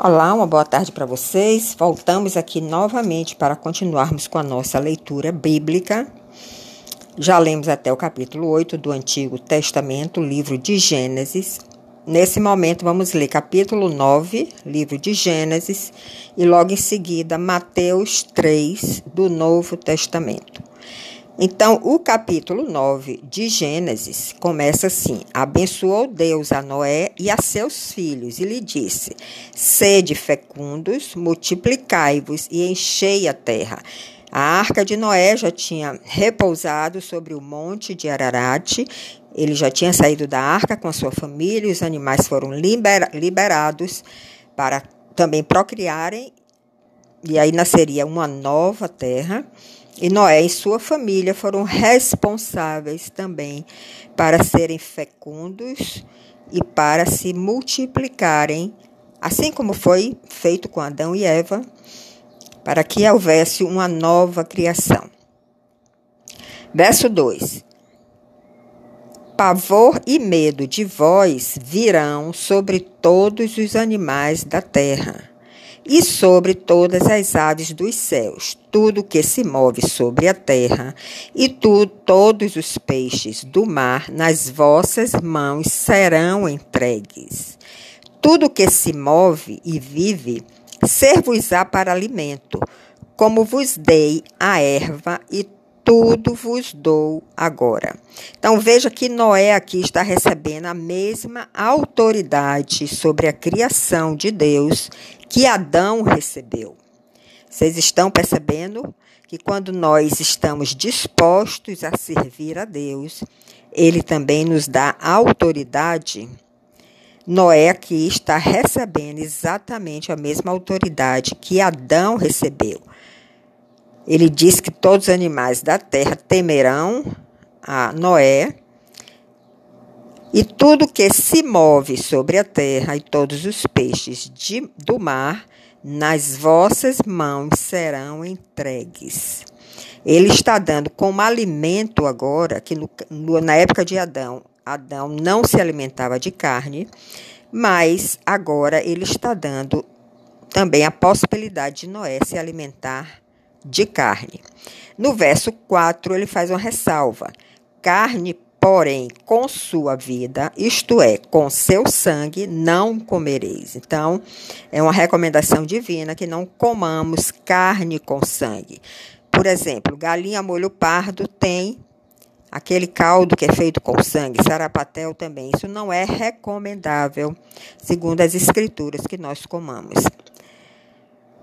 Olá, uma boa tarde para vocês. Voltamos aqui novamente para continuarmos com a nossa leitura bíblica. Já lemos até o capítulo 8 do Antigo Testamento, livro de Gênesis. Nesse momento, vamos ler capítulo 9, livro de Gênesis, e logo em seguida, Mateus 3, do Novo Testamento. Então, o capítulo 9 de Gênesis começa assim: Abençoou Deus a Noé e a seus filhos, e lhe disse: Sede fecundos, multiplicai-vos e enchei a terra. A arca de Noé já tinha repousado sobre o monte de Ararat. Ele já tinha saído da arca com a sua família, e os animais foram liberados para também procriarem, e aí nasceria uma nova terra. E Noé e sua família foram responsáveis também para serem fecundos e para se multiplicarem, assim como foi feito com Adão e Eva, para que houvesse uma nova criação. Verso 2: Pavor e medo de vós virão sobre todos os animais da terra e sobre todas as aves dos céus, tudo que se move sobre a terra, e tu, todos os peixes do mar nas vossas mãos serão entregues. Tudo que se move e vive, ser-vos-á para alimento, como vos dei a erva e tudo vos dou agora. Então veja que Noé aqui está recebendo a mesma autoridade sobre a criação de Deus que Adão recebeu. Vocês estão percebendo que quando nós estamos dispostos a servir a Deus, ele também nos dá autoridade. Noé aqui está recebendo exatamente a mesma autoridade que Adão recebeu. Ele diz que todos os animais da terra temerão a Noé, e tudo que se move sobre a terra e todos os peixes de, do mar, nas vossas mãos serão entregues. Ele está dando como alimento agora, que no, no, na época de Adão, Adão não se alimentava de carne, mas agora ele está dando também a possibilidade de Noé se alimentar de carne. No verso 4, ele faz uma ressalva: carne, porém, com sua vida, isto é, com seu sangue, não comereis. Então, é uma recomendação divina que não comamos carne com sangue. Por exemplo, galinha molho pardo tem aquele caldo que é feito com sangue, sarapatel também. Isso não é recomendável, segundo as escrituras que nós comamos.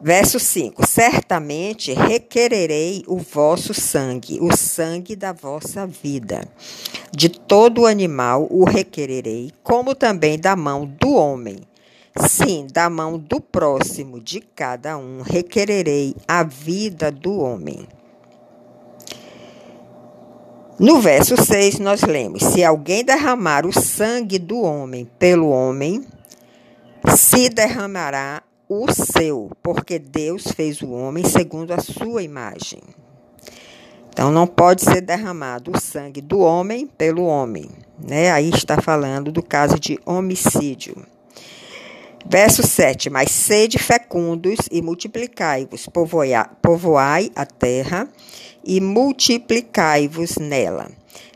Verso 5: Certamente requererei o vosso sangue, o sangue da vossa vida. De todo animal o requererei, como também da mão do homem. Sim, da mão do próximo de cada um requererei a vida do homem. No verso 6, nós lemos: Se alguém derramar o sangue do homem pelo homem, se derramará o seu, porque Deus fez o homem segundo a sua imagem. Então não pode ser derramado o sangue do homem pelo homem, né? Aí está falando do caso de homicídio. Verso 7: Mas sede fecundos e multiplicai-vos, povoai a terra e multiplicai-vos nela.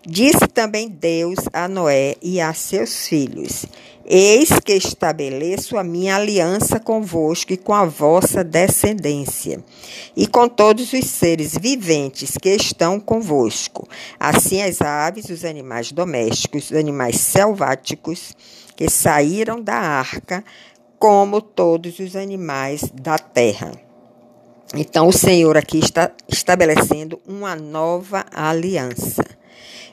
Disse também Deus a Noé e a seus filhos: Eis que estabeleço a minha aliança convosco e com a vossa descendência, e com todos os seres viventes que estão convosco, assim as aves, os animais domésticos, os animais selváticos que saíram da arca, como todos os animais da terra. Então, o Senhor aqui está estabelecendo uma nova aliança.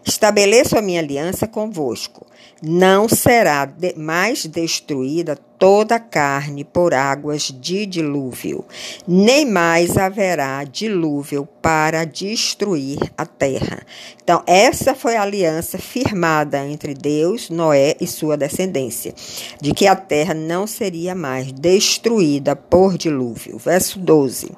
Estabeleço a minha aliança convosco. Não será mais destruída toda a carne por águas de dilúvio, nem mais haverá dilúvio para destruir a terra. Então, essa foi a aliança firmada entre Deus, Noé e sua descendência, de que a terra não seria mais destruída por dilúvio. Verso 12.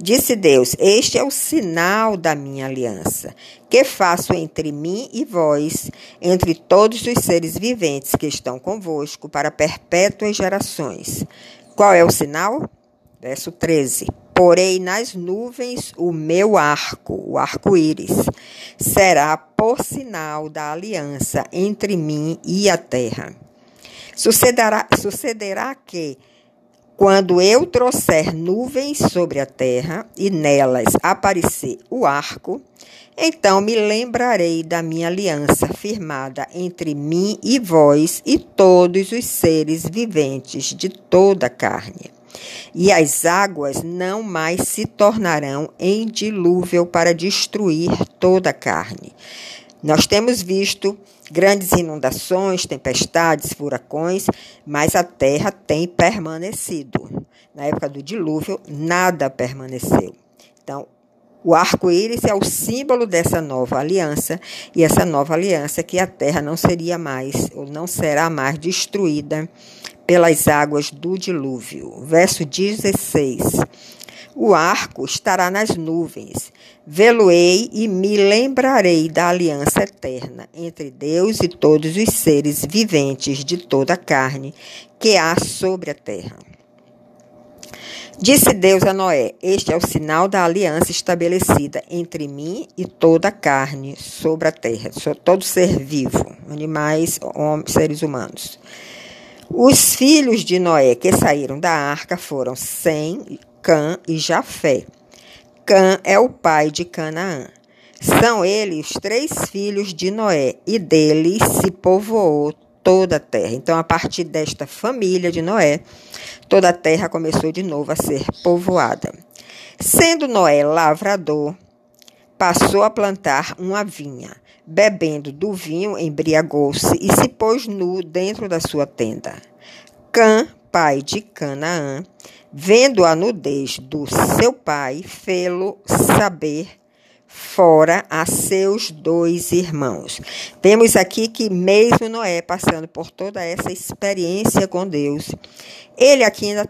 Disse Deus: Este é o sinal da minha aliança, que faço entre mim e vós, entre todos os seres viventes que estão convosco, para perpétuas gerações. Qual é o sinal? Verso 13. Porei nas nuvens o meu arco, o arco-íris, será por sinal da aliança entre mim e a terra. Sucederá, sucederá que, quando eu trouxer nuvens sobre a terra e nelas aparecer o arco, então me lembrarei da minha aliança firmada entre mim e vós e todos os seres viventes de toda a carne e as águas não mais se tornarão em dilúvio para destruir toda a carne. Nós temos visto grandes inundações, tempestades, furacões, mas a terra tem permanecido. Na época do dilúvio, nada permaneceu. Então, o arco-íris é o símbolo dessa nova aliança, e essa nova aliança é que a terra não seria mais, ou não será mais destruída pelas águas do dilúvio. Verso 16. O arco estará nas nuvens. Vê-lo-ei e me lembrarei da aliança eterna entre Deus e todos os seres viventes de toda a carne que há sobre a terra. Disse Deus a Noé: Este é o sinal da aliança estabelecida entre mim e toda a carne sobre a terra, todo ser vivo, animais, homens, seres humanos. Os filhos de Noé que saíram da arca foram Sem, Cã e Jafé. Cã é o pai de Canaã. São eles três filhos de Noé, e deles se povoou toda a terra. Então, a partir desta família de Noé, toda a terra começou de novo a ser povoada. Sendo Noé lavrador, passou a plantar uma vinha bebendo do vinho, embriagou-se e se pôs nu dentro da sua tenda. Cã, pai de Canaã, vendo a nudez do seu pai, fê-lo saber fora a seus dois irmãos. Vemos aqui que mesmo Noé passando por toda essa experiência com Deus, ele aqui ainda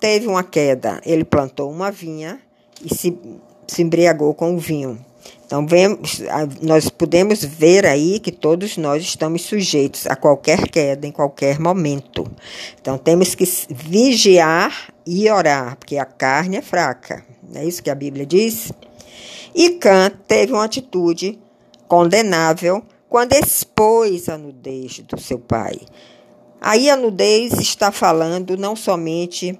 teve uma queda. Ele plantou uma vinha e se, se embriagou com o vinho. Então, vemos, nós podemos ver aí que todos nós estamos sujeitos a qualquer queda em qualquer momento. Então, temos que vigiar e orar, porque a carne é fraca. É isso que a Bíblia diz? E Cã teve uma atitude condenável quando expôs a nudez do seu pai. Aí a nudez está falando não somente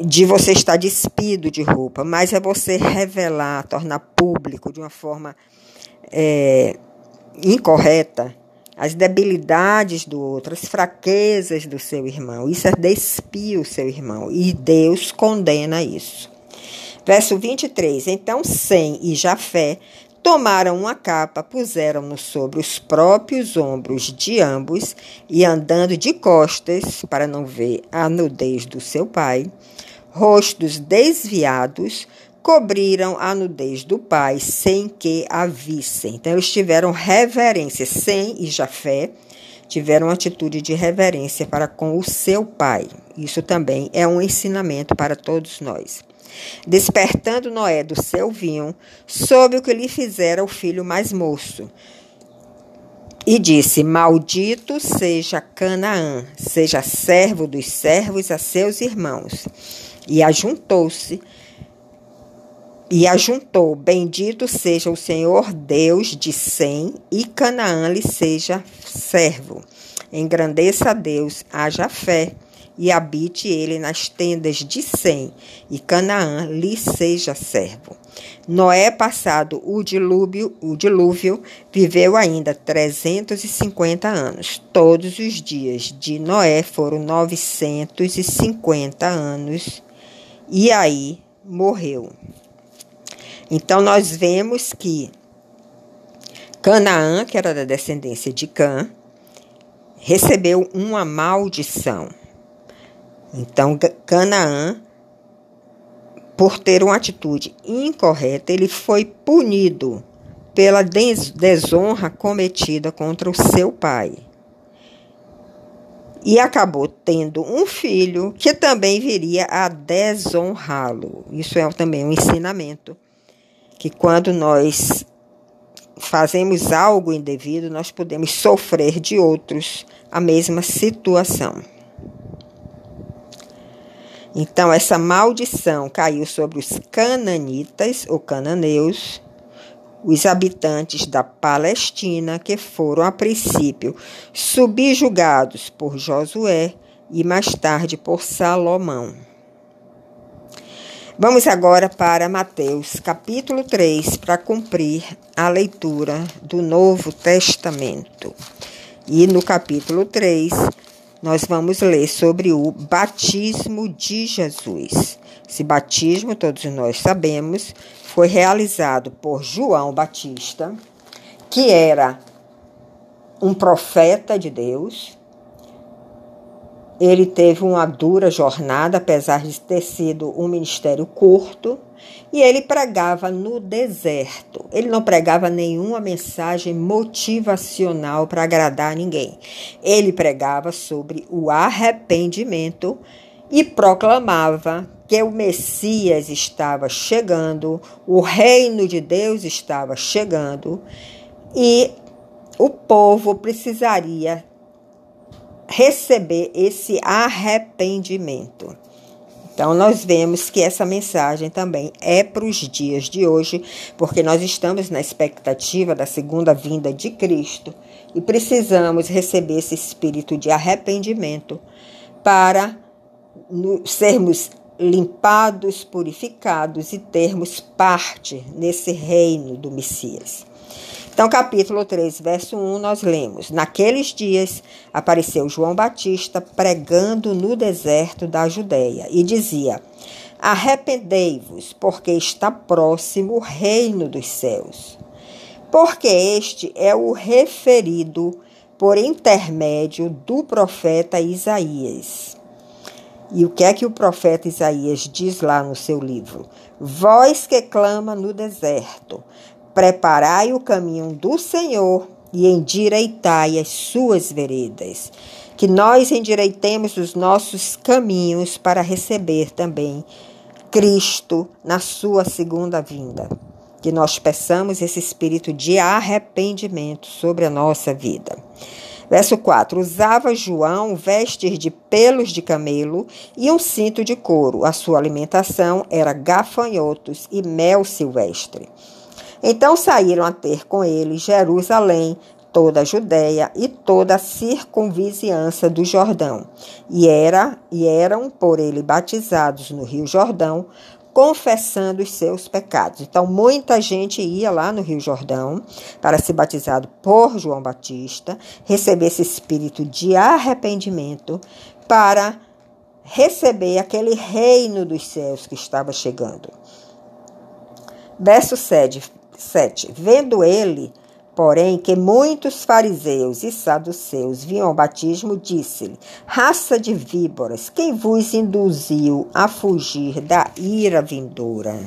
de você estar despido de roupa, mas é você revelar, tornar público de uma forma é, incorreta as debilidades do outro, as fraquezas do seu irmão. Isso é despir o seu irmão e Deus condena isso. Verso 23: Então Sem e Jafé tomaram uma capa, puseram-no sobre os próprios ombros de ambos e andando de costas para não ver a nudez do seu pai, rostos desviados, cobriram a nudez do pai sem que a vissem. Então, eles tiveram reverência. Sem e Jafé tiveram atitude de reverência para com o seu pai. Isso também é um ensinamento para todos nós. Despertando Noé do seu vinho, soube o que lhe fizera o filho mais moço. E disse: Maldito seja Canaã, seja servo dos servos a seus irmãos. E ajuntou-se e ajuntou: Bendito seja o Senhor Deus de Sem, e Canaã lhe seja servo. Engrandeça a Deus, haja fé, e habite ele nas tendas de Sem, e Canaã lhe seja servo. Noé, passado o dilúvio, o dilúvio, viveu ainda 350 anos. Todos os dias de Noé foram 950 anos e aí morreu. Então nós vemos que Canaã, que era da descendência de Cã, recebeu uma maldição. Então Canaã, por ter uma atitude incorreta, ele foi punido pela desonra cometida contra o seu pai e acabou tendo um filho que também viria a desonrá-lo. Isso é também um ensinamento que quando nós fazemos algo indevido, nós podemos sofrer de outros a mesma situação. Então, essa maldição caiu sobre os cananitas, ou cananeus, os habitantes da Palestina, que foram, a princípio, subjugados por Josué e mais tarde por Salomão. Vamos agora para Mateus, capítulo 3, para cumprir a leitura do Novo Testamento. E no capítulo 3, nós vamos ler sobre o batismo de Jesus. Esse batismo, todos nós sabemos, foi realizado por João Batista, que era um profeta de Deus. Ele teve uma dura jornada, apesar de ter sido um ministério curto, e ele pregava no deserto. Ele não pregava nenhuma mensagem motivacional para agradar ninguém. Ele pregava sobre o arrependimento e proclamava que o Messias estava chegando, o reino de Deus estava chegando e o povo precisaria receber esse arrependimento. Então, nós vemos que essa mensagem também é para os dias de hoje, porque nós estamos na expectativa da segunda vinda de Cristo e precisamos receber esse espírito de arrependimento para sermos limpados, purificados e termos parte nesse reino do Messias. Então, capítulo 3, verso 1, nós lemos: Naqueles dias apareceu João Batista pregando no deserto da Judéia e dizia: Arrependei-vos, porque está próximo o reino dos céus. Porque este é o referido por intermédio do profeta Isaías. E o que é que o profeta Isaías diz lá no seu livro? Voz que clama no deserto, Preparai o caminho do Senhor e endireitai as suas veredas. Que nós endireitemos os nossos caminhos para receber também Cristo na sua segunda vinda. Que nós peçamos esse espírito de arrependimento sobre a nossa vida. Verso 4: Usava João vestes de pelos de camelo e um cinto de couro. A sua alimentação era gafanhotos e mel silvestre. Então saíram a ter com ele Jerusalém, toda a Judéia e toda a circunvizinhança do Jordão. E era e eram por ele batizados no Rio Jordão, confessando os seus pecados. Então muita gente ia lá no Rio Jordão para ser batizado por João Batista, receber esse espírito de arrependimento para receber aquele reino dos céus que estava chegando. Verso 7, 7. Vendo ele, porém, que muitos fariseus e saduceus vinham ao batismo, disse-lhe: Raça de víboras, quem vos induziu a fugir da ira vindoura?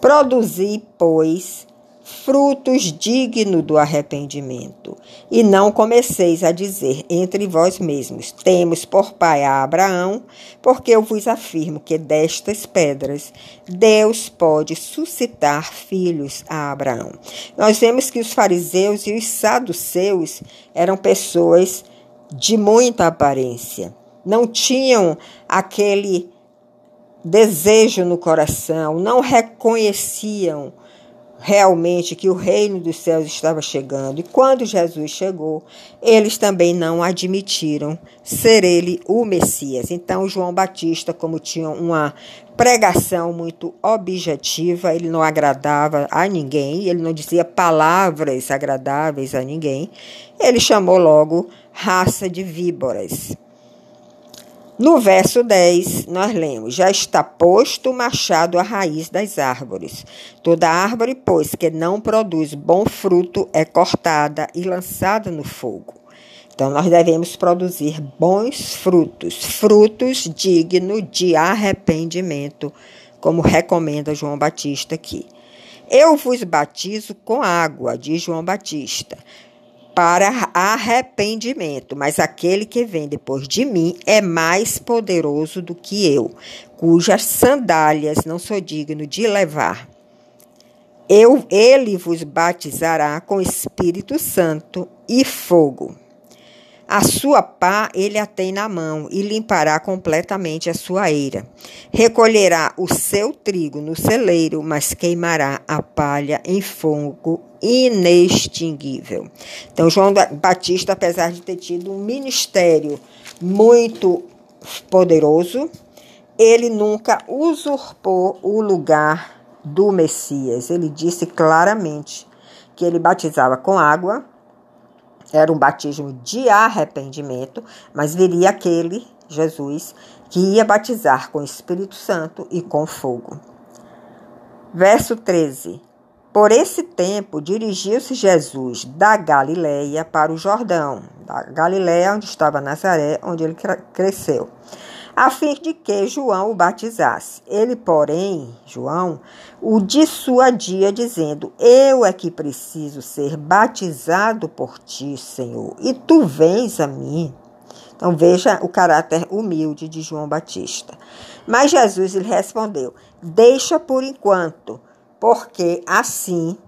Produzi, pois, frutos dignos do arrependimento. E não comeceis a dizer entre vós mesmos: Temos por pai a Abraão, porque eu vos afirmo que destas pedras Deus pode suscitar filhos a Abraão. Nós vemos que os fariseus e os saduceus eram pessoas de muita aparência, não tinham aquele desejo no coração, não reconheciam realmente que o reino dos céus estava chegando. E quando Jesus chegou, eles também não admitiram ser ele o Messias. Então, João Batista, como tinha uma pregação muito objetiva, ele não agradava a ninguém, ele não dizia palavras agradáveis a ninguém, ele chamou logo raça de víboras. No verso 10, nós lemos: Já está posto o machado à raiz das árvores. Toda árvore, pois, que não produz bom fruto, é cortada e lançada no fogo. Então, nós devemos produzir bons frutos, frutos dignos de arrependimento, como recomenda João Batista aqui. Eu vos batizo com água, diz João Batista, para arrependimento, mas aquele que vem depois de mim é mais poderoso do que eu, cujas sandálias não sou digno de levar. Eu, ele vos batizará com Espírito Santo e fogo. A sua pá ele a tem na mão e limpará completamente a sua eira. Recolherá o seu trigo no celeiro, mas queimará a palha em fogo inextinguível. Então, João Batista, apesar de ter tido um ministério muito poderoso, ele nunca usurpou o lugar do Messias. Ele disse claramente que ele batizava com água era um batismo de arrependimento, mas viria aquele, Jesus, que ia batizar com o Espírito Santo e com fogo. Verso 13. Por esse tempo dirigiu-se Jesus da Galileia para o Jordão, da Galileia onde estava Nazaré, onde ele cresceu a fim de que João o batizasse. Ele, porém, João, o dissuadia, dizendo: Eu é que preciso ser batizado por ti, Senhor, e tu vens a mim. Então veja o caráter humilde de João Batista. Mas Jesus lhe respondeu: Deixa por enquanto, porque assim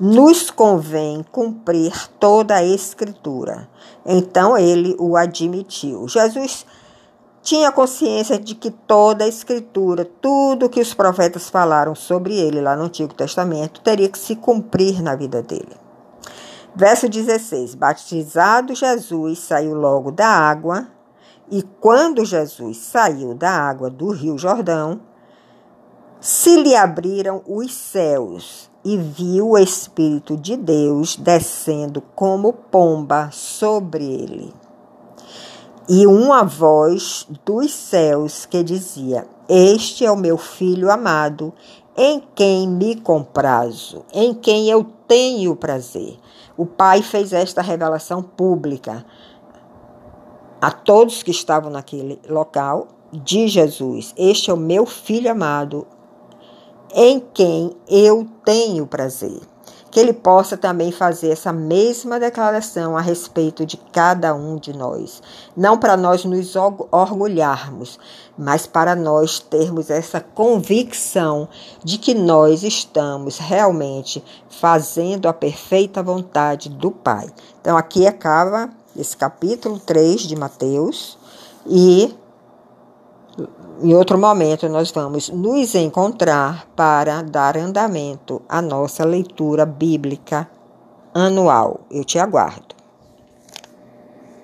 nos convém cumprir toda a escritura. Então ele o admitiu. Jesus tinha consciência de que toda a escritura, tudo que os profetas falaram sobre ele lá no Antigo Testamento, teria que se cumprir na vida dele. Verso 16: Batizado Jesus saiu logo da água, e quando Jesus saiu da água do Rio Jordão, se lhe abriram os céus e viu o Espírito de Deus descendo como pomba sobre ele e uma voz dos céus que dizia: Este é o meu filho amado, em quem me comprazo, em quem eu tenho prazer. O Pai fez esta revelação pública a todos que estavam naquele local de Jesus: Este é o meu filho amado, em quem eu tenho prazer que ele possa também fazer essa mesma declaração a respeito de cada um de nós. Não para nós nos orgulharmos, mas para nós termos essa convicção de que nós estamos realmente fazendo a perfeita vontade do Pai. Então, aqui acaba esse capítulo 3 de Mateus e em outro momento, nós vamos nos encontrar para dar andamento à nossa leitura bíblica anual. Eu te aguardo.